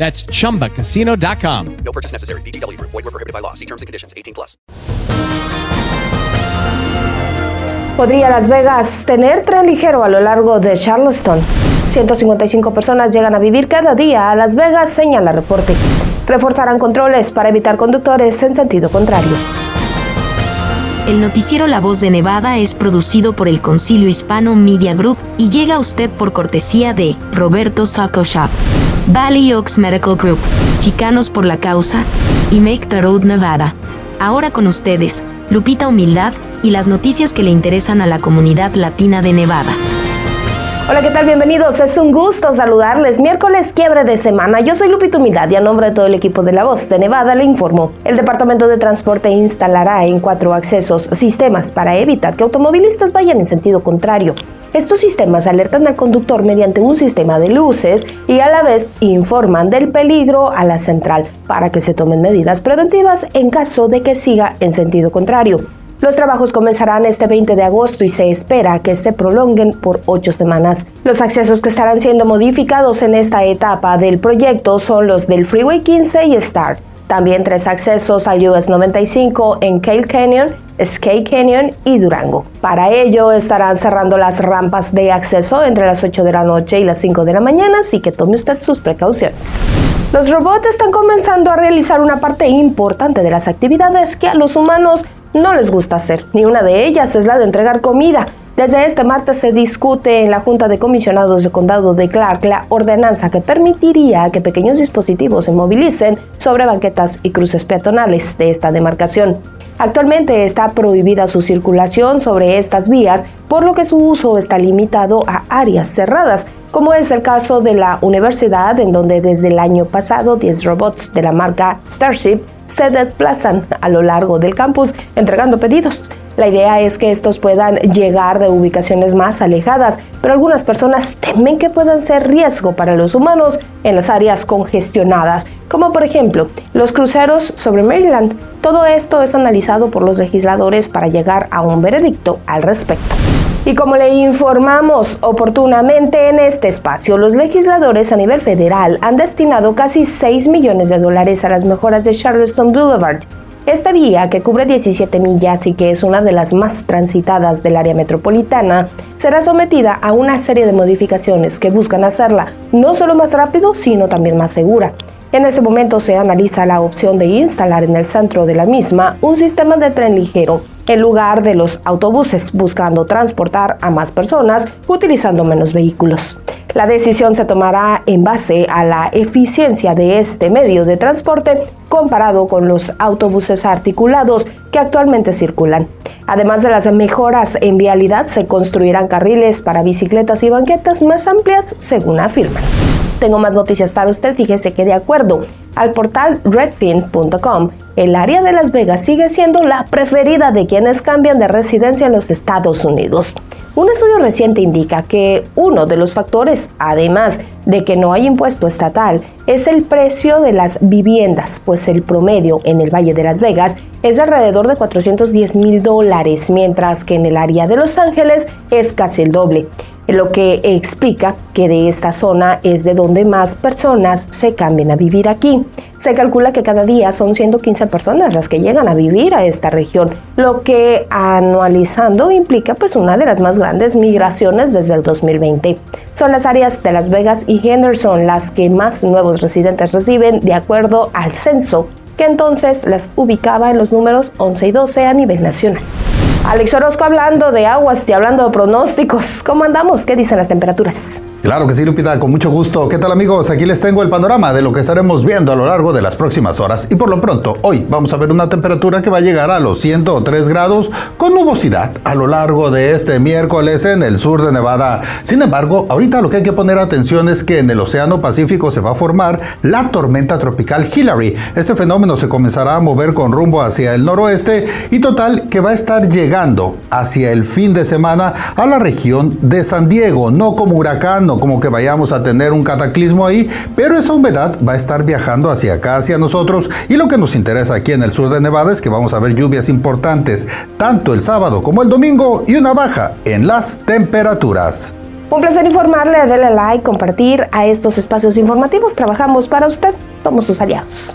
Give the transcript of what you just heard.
That's chumbacasino.com. No purchase necessary. VGW Group. Void were prohibited by law. See terms and conditions. 18 plus. ¿Podría Las Vegas tener tren ligero a lo largo de Charleston? 155 personas llegan a vivir cada día a Las Vegas, señala reporte. Reforzarán controles para evitar conductores en sentido contrario. El noticiero La Voz de Nevada es producido por el Concilio Hispano Media Group y llega a usted por cortesía de Roberto Taco Shop, Valley Oaks Medical Group, Chicanos por la Causa y Make the Road Nevada. Ahora con ustedes, Lupita Humildad y las noticias que le interesan a la comunidad latina de Nevada. Hola, ¿qué tal? Bienvenidos. Es un gusto saludarles. Miércoles quiebre de semana. Yo soy Lupita Humildad y a nombre de todo el equipo de La Voz de Nevada le informo. El Departamento de Transporte instalará en cuatro accesos sistemas para evitar que automovilistas vayan en sentido contrario. Estos sistemas alertan al conductor mediante un sistema de luces y a la vez informan del peligro a la central para que se tomen medidas preventivas en caso de que siga en sentido contrario. Los trabajos comenzarán este 20 de agosto y se espera que se prolonguen por ocho semanas. Los accesos que estarán siendo modificados en esta etapa del proyecto son los del Freeway 15 y Star. También tres accesos al US 95 en Cale Canyon, Skate Canyon y Durango. Para ello estarán cerrando las rampas de acceso entre las 8 de la noche y las 5 de la mañana, así que tome usted sus precauciones. Los robots están comenzando a realizar una parte importante de las actividades que a los humanos no les gusta hacer. Ni una de ellas es la de entregar comida. Desde este martes se discute en la Junta de Comisionados de Condado de Clark la ordenanza que permitiría que pequeños dispositivos se movilicen sobre banquetas y cruces peatonales de esta demarcación. Actualmente está prohibida su circulación sobre estas vías, por lo que su uso está limitado a áreas cerradas, como es el caso de la universidad, en donde desde el año pasado 10 robots de la marca Starship se desplazan a lo largo del campus entregando pedidos. La idea es que estos puedan llegar de ubicaciones más alejadas, pero algunas personas temen que puedan ser riesgo para los humanos en las áreas congestionadas, como por ejemplo los cruceros sobre Maryland. Todo esto es analizado por los legisladores para llegar a un veredicto al respecto. Y como le informamos oportunamente en este espacio, los legisladores a nivel federal han destinado casi 6 millones de dólares a las mejoras de Charleston Boulevard. Esta vía, que cubre 17 millas y que es una de las más transitadas del área metropolitana, será sometida a una serie de modificaciones que buscan hacerla no solo más rápido, sino también más segura. En ese momento se analiza la opción de instalar en el centro de la misma un sistema de tren ligero en lugar de los autobuses, buscando transportar a más personas utilizando menos vehículos. La decisión se tomará en base a la eficiencia de este medio de transporte comparado con los autobuses articulados que actualmente circulan. Además de las mejoras en vialidad, se construirán carriles para bicicletas y banquetas más amplias, según afirman. Tengo más noticias para usted. Fíjese que de acuerdo al portal redfin.com, el área de Las Vegas sigue siendo la preferida de quienes cambian de residencia en los Estados Unidos. Un estudio reciente indica que uno de los factores, además de que no hay impuesto estatal, es el precio de las viviendas, pues el promedio en el Valle de Las Vegas es de alrededor de 410 mil dólares, mientras que en el área de Los Ángeles es casi el doble lo que explica que de esta zona es de donde más personas se cambian a vivir aquí. Se calcula que cada día son 115 personas las que llegan a vivir a esta región, lo que anualizando implica pues una de las más grandes migraciones desde el 2020. Son las áreas de Las Vegas y Henderson las que más nuevos residentes reciben de acuerdo al censo que entonces las ubicaba en los números 11 y 12 a nivel nacional. Alex Orozco hablando de aguas y hablando de pronósticos. ¿Cómo andamos? ¿Qué dicen las temperaturas? Claro que sí, Lupita, con mucho gusto. ¿Qué tal amigos? Aquí les tengo el panorama de lo que estaremos viendo a lo largo de las próximas horas. Y por lo pronto, hoy vamos a ver una temperatura que va a llegar a los 103 grados con nubosidad a lo largo de este miércoles en el sur de Nevada. Sin embargo, ahorita lo que hay que poner atención es que en el Océano Pacífico se va a formar la tormenta tropical Hillary. Este fenómeno se comenzará a mover con rumbo hacia el noroeste y total que va a estar llegando hacia el fin de semana a la región de San Diego, no como huracán como que vayamos a tener un cataclismo ahí, pero esa humedad va a estar viajando hacia acá, hacia nosotros. Y lo que nos interesa aquí en el sur de Nevada es que vamos a ver lluvias importantes, tanto el sábado como el domingo, y una baja en las temperaturas. Un placer informarle, denle like, compartir a estos espacios informativos. Trabajamos para usted, somos sus aliados.